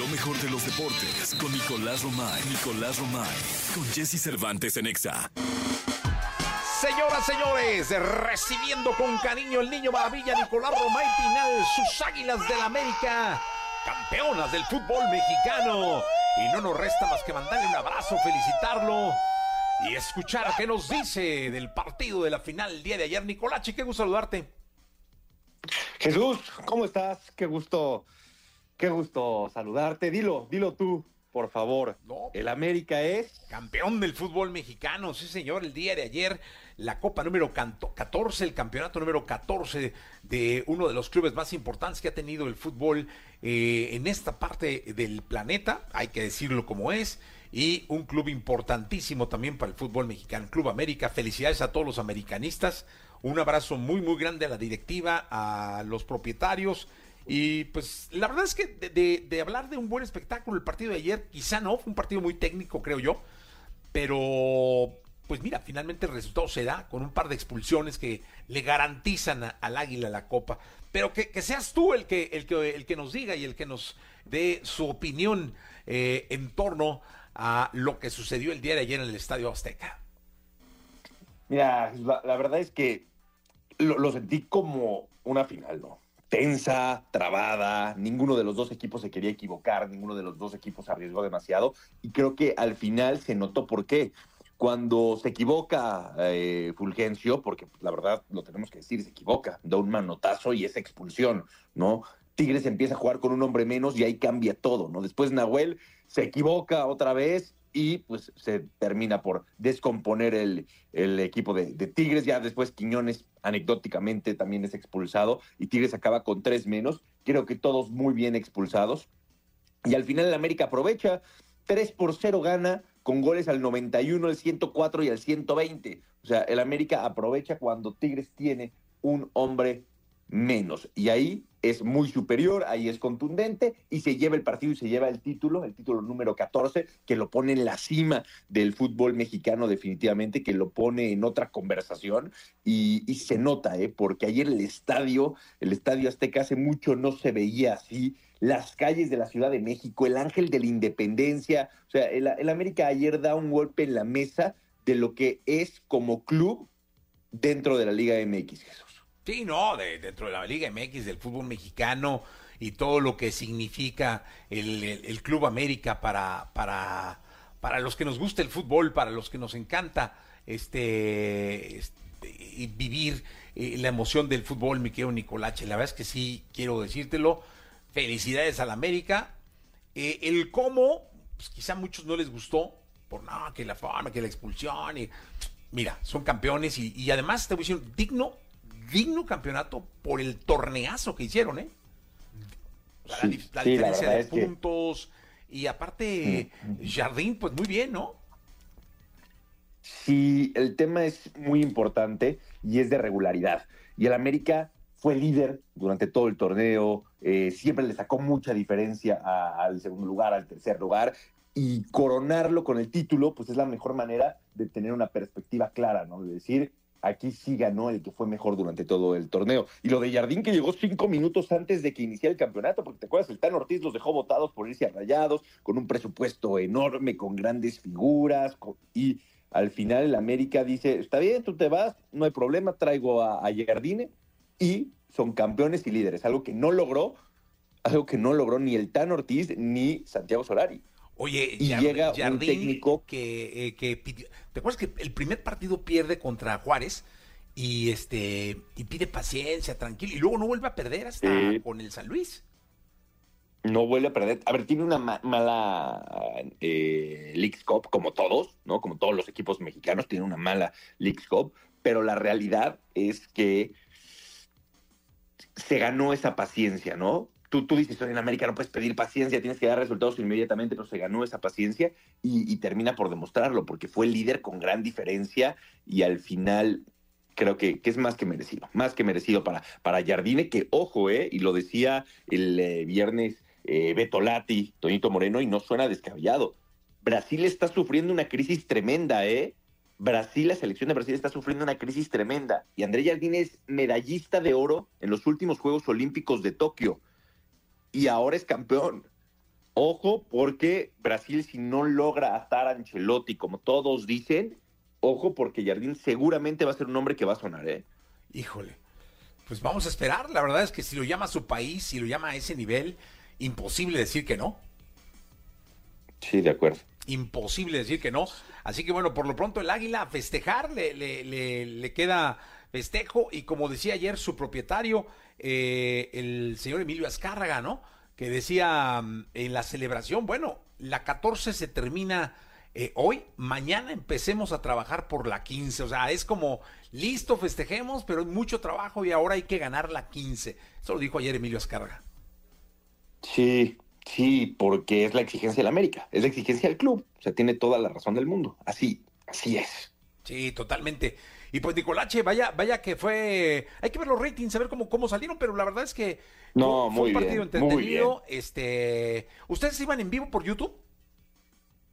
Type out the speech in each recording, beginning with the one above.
Lo mejor de los deportes con Nicolás Romay. Nicolás Romay. Con Jesse Cervantes en Exa. Señoras, señores, recibiendo con cariño el niño maravilla Nicolás Romay Pinal, sus águilas del América, campeonas del fútbol mexicano. Y no nos resta más que mandarle un abrazo, felicitarlo y escuchar a qué nos dice del partido de la final el día de ayer. Nicolachi, qué gusto saludarte. Jesús, ¿cómo estás? Qué gusto, qué gusto saludarte. Dilo, dilo tú, por favor. No. El América es Campeón del fútbol mexicano, sí señor, el día de ayer, la Copa número canto- 14, el campeonato número 14 de uno de los clubes más importantes que ha tenido el fútbol eh, en esta parte del planeta, hay que decirlo como es, y un club importantísimo también para el fútbol mexicano, Club América. Felicidades a todos los americanistas, un abrazo muy, muy grande a la directiva, a los propietarios. Y pues la verdad es que de, hablar de un buen espectáculo el partido de ayer, quizá no, fue un partido muy técnico, creo yo, pero pues mira, finalmente el resultado se da con un par de expulsiones que le garantizan al Águila la copa. Pero que, seas tú el que, el, que, el que nos diga y el que nos dé su opinión eh, en torno a lo que sucedió el día de ayer en el Estadio Azteca. Mira, la, verdad es que lo sentí como una final, ¿no? Tensa, trabada, ninguno de los dos equipos se quería equivocar, ninguno de los dos equipos arriesgó demasiado y creo que al final se notó por qué. Cuando se equivoca eh, Fulgencio, porque la verdad lo tenemos que decir, se equivoca, da un manotazo y es expulsión, ¿no? Tigres empieza a jugar con un hombre menos y ahí cambia todo, ¿no? Después Nahuel se equivoca otra vez y pues se termina por descomponer el, el equipo de, de Tigres. Ya después Quiñones anecdóticamente también es expulsado y Tigres acaba con tres menos. Creo que todos muy bien expulsados. Y al final el América aprovecha, 3 por 0 gana con goles al 91, al 104 y al 120. O sea, el América aprovecha cuando Tigres tiene un hombre menos. Y ahí es muy superior, ahí es contundente y se lleva el partido y se lleva el título, el título número 14, que lo pone en la cima del fútbol mexicano definitivamente, que lo pone en otra conversación y, se nota, ¿eh? porque ayer el estadio, el estadio Azteca hace mucho no se veía así, las calles de la Ciudad de México, el ángel de la independencia, o sea, el, el América ayer da un golpe en la mesa de lo que es como club dentro de la Liga MX, Jesús. Sí, no, de- dentro de la Liga MX, del fútbol mexicano y todo lo que significa el, Club América para, para, para los que nos gusta el fútbol, para los que nos encanta este, este, vivir eh, la emoción del fútbol, mi querido Nicolache. La verdad es que sí, quiero decírtelo. Felicidades al América. Eh, el cómo, pues quizá a muchos no les gustó, por no, que la fama, que la expulsión. Y, mira, son campeones y, además te voy digno, digno campeonato por el torneazo que hicieron, ¿eh? La, Sí, dif- la sí, la diferencia de que- puntos. Y aparte, Jardín, pues muy bien, ¿no? Sí, el tema es muy importante y es de regularidad. Y el América fue líder durante todo el torneo, eh, siempre le sacó mucha diferencia a- al segundo lugar, al tercer lugar, y coronarlo con el título, pues es la mejor manera de tener una perspectiva clara, ¿no? De decir, aquí sí ganó el que fue mejor durante todo el torneo. Y lo de Jardín que llegó cinco minutos antes de que iniciara el campeonato, porque te acuerdas, el Tan Ortiz los dejó votados por irse a con un presupuesto enorme, con grandes figuras, y al final el América dice, está bien, tú te vas, no hay problema, traigo a, a Jardine, y son campeones y líderes, algo que no logró, algo que no logró ni el Tan Ortiz ni Santiago Solari. Oye, Y llega un técnico- que, eh, que pidió- ¿te acuerdas que el primer partido pierde contra Juárez? Y este y pide paciencia, tranquilo, y luego no vuelve a perder hasta con el San Luis. no vuelve a perder. A ver, tiene una ma- mala eh, Leagues Cup, como todos, ¿no? Como todos los equipos mexicanos, tienen una mala Leagues Cup, pero la realidad es que se ganó esa paciencia, ¿no? Tú, tú dices, en América no puedes pedir paciencia, tienes que dar resultados inmediatamente, pero se ganó esa paciencia y, termina por demostrarlo, porque fue el líder con gran diferencia y al final creo que, que es más que merecido, más que merecido para, para Jardine, que ojo, ¿eh? Y lo decía el eh, viernes eh, Beto Lati, Toñito Moreno, y no suena descabellado. Brasil está sufriendo una crisis tremenda, ¿eh? Brasil, la selección de Brasil está sufriendo una crisis tremenda. Y André Jardine es medallista de oro en los últimos Juegos Olímpicos de Tokio. Y ahora es campeón. Ojo, porque Brasil, si no logra atar a Ancelotti, como todos dicen, ojo, porque Jardín seguramente va a ser un hombre que va a sonar, ¿eh? Híjole. Pues vamos a esperar. La verdad es que si lo llama a su país, si lo llama a ese nivel, imposible decir que no. Sí, de acuerdo. Imposible decir que no. Así que bueno, por lo pronto el Águila a festejar, le, le, le, le queda festejo y como decía ayer su propietario, eh, el señor Emilio Azcárraga, ¿no? Que decía mm, en la celebración, bueno, la 14 se termina eh, hoy, mañana empecemos a trabajar por la 15, o sea, es como, listo, festejemos, pero hay mucho trabajo y ahora hay que ganar la 15. Eso lo dijo ayer Emilio Azcárraga. Sí, sí, porque es la exigencia del América, es la exigencia del club, o sea, tiene toda la razón del mundo, así, así es. Sí, totalmente. Y pues Nicolache, vaya, vaya que fue. Hay que ver los ratings, a ver cómo, cómo salieron, pero la verdad es que no, fue, muy un partido bien, entretenido. Este, ¿ustedes iban en vivo por YouTube?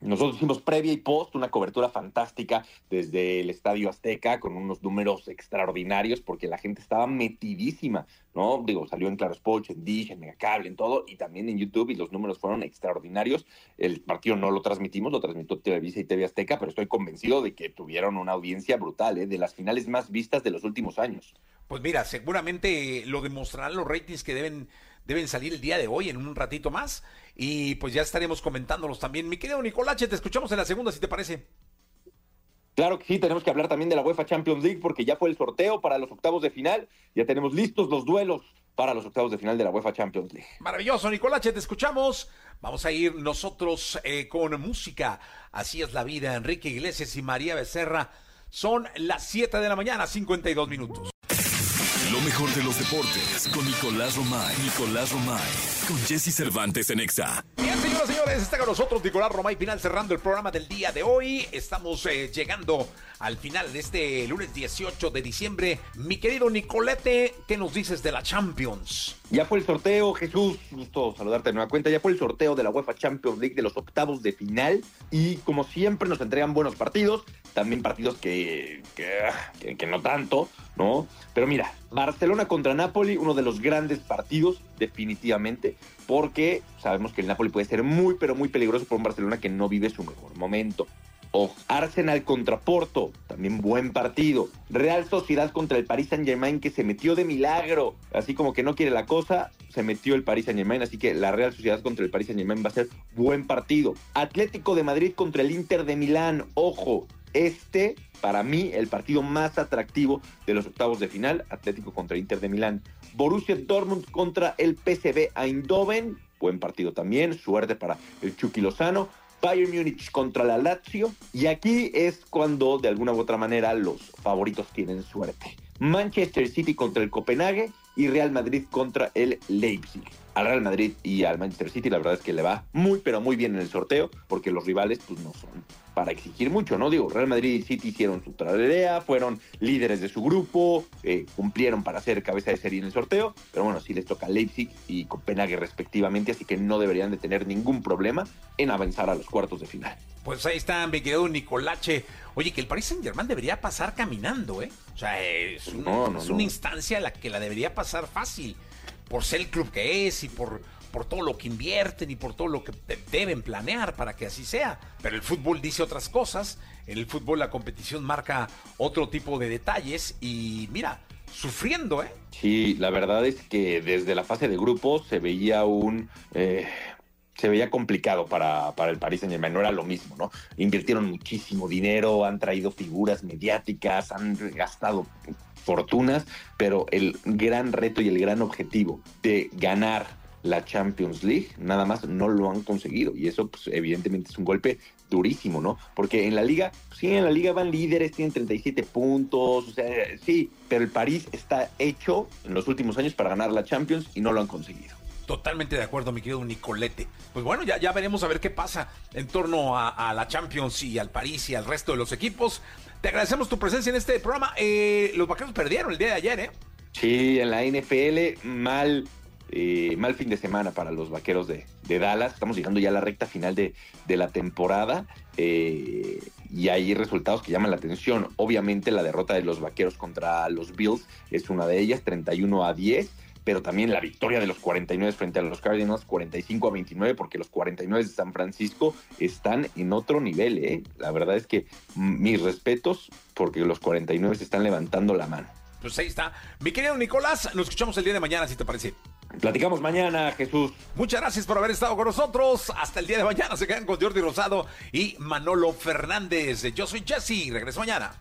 Nosotros hicimos previa y post una cobertura fantástica desde el Estadio Azteca con unos números extraordinarios porque la gente estaba metidísima, ¿no? Digo, salió en Claro Sports, en Dish, en Megacable, en todo y también en YouTube y los números fueron extraordinarios. El partido no lo transmitimos, lo transmitió Televisa y TV Azteca, pero estoy convencido de que tuvieron una audiencia brutal, ¿eh? De las finales más vistas de los últimos años. Pues mira, seguramente lo demostrarán los ratings que deben deben salir el día de hoy en un ratito más y pues ya estaremos comentándolos también. Mi querido Nicolache, te escuchamos en la segunda si te parece. Claro que sí, tenemos que hablar también de la UEFA Champions League porque ya fue el sorteo para los octavos de final, ya tenemos listos los duelos para los octavos de final de la UEFA Champions League. Maravilloso, Nicolache, te escuchamos. Vamos a ir nosotros eh, con música. Así es la vida. Enrique Iglesias y María Becerra. Son las 7 de la mañana, 52 minutos. Lo mejor de los deportes con Nicolás Romay. Nicolás Romay. Con Jesse Cervantes en Exa. Bien, señoras y señores, está con nosotros Nicolás Romay Final cerrando el programa del día de hoy. Estamos eh, llegando al final de este lunes 18 de diciembre. Mi querido Nicolete, ¿qué nos dices de la Champions? Ya fue el sorteo, Jesús, gusto saludarte de nueva cuenta. Ya fue el sorteo de la UEFA Champions League de los octavos de final. Y como siempre, nos entregan buenos partidos. También partidos que, que, que no tanto, ¿no? Pero mira, Barcelona contra Napoli, uno de los grandes partidos, definitivamente, porque sabemos que el Napoli puede ser muy, pero muy peligroso por un Barcelona que no vive su mejor momento. O Arsenal contra Porto, también buen partido. Real Sociedad contra el Paris Saint Germain que se metió de milagro, así como que no quiere la cosa, se metió el Paris Saint Germain, así que la Real Sociedad contra el Paris Saint Germain va a ser buen partido. Atlético de Madrid contra el Inter de Milán, ojo, este, para mí, el partido más atractivo de los octavos de final, Atlético contra Inter de Milán. Borussia Dortmund contra el PSV Eindhoven, buen partido también, suerte para el Chucky Lozano. Bayern Múnich contra la Lazio. Y aquí es cuando, de alguna u otra manera, los favoritos tienen suerte. Manchester City contra el Copenhague y Real Madrid contra el Leipzig. Al Real Madrid y al Manchester City la verdad es que le va muy pero muy bien en el sorteo porque los rivales pues no son para exigir mucho, ¿no? Digo, Real Madrid y City hicieron su tarea, fueron líderes de su grupo, eh, cumplieron para ser cabeza de serie en el sorteo, pero bueno, sí les toca Leipzig y Copenhague respectivamente, así que no deberían de tener ningún problema en avanzar a los cuartos de final. Pues ahí está, mi querido Nicolache. Oye, que el Paris Saint Germain debería pasar caminando, ¿eh? O sea, es, un, No, no, es no. una instancia a la que la debería pasar fácil, por ser el club que es y por, por todo lo que invierten y por todo lo que de- deben planear para que así sea. Pero el fútbol dice otras cosas, en el fútbol la competición marca otro tipo de detalles y mira, sufriendo, ¿eh? Sí, la verdad es que desde la fase de grupos se veía un... eh, se veía complicado para, para el Paris Saint Germain, no era lo mismo, ¿no? Invirtieron muchísimo dinero, han traído figuras mediáticas, han gastado fortunas, pero el gran reto y el gran objetivo de ganar la Champions League, nada más no lo han conseguido. Y eso, pues, evidentemente, es un golpe durísimo, ¿no? Porque en la liga, sí, en la liga van líderes, tienen 37 puntos, o sea, sí, pero el París está hecho en los últimos años para ganar la Champions y no lo han conseguido. Totalmente de acuerdo, mi querido Nicolete. Pues bueno, ya, ya veremos a ver qué pasa en torno a, la Champions y al París y al resto de los equipos. Te agradecemos tu presencia en este programa. Eh, los vaqueros perdieron el día de ayer, ¿eh? Sí, en la NFL, mal, eh, mal fin de semana para los vaqueros de, de Dallas. Estamos llegando ya a la recta final de, de la temporada eh, y hay resultados que llaman la atención. Obviamente, la derrota de los vaqueros contra los Bills es una de ellas, 31 a 10. Pero también la victoria de los 49 frente a los Cardinals, 45 a 29, porque los 49 de San Francisco están en otro nivel. ¿eh? La verdad es que mis respetos, porque los 49 se están levantando la mano. Pues ahí está. Mi querido Nicolás, nos escuchamos el día de mañana, si te parece. Platicamos mañana, Jesús. Muchas gracias por haber estado con nosotros. Hasta el día de mañana se quedan con Jordi Rosado y Manolo Fernández. Yo soy Jesse. Regreso mañana.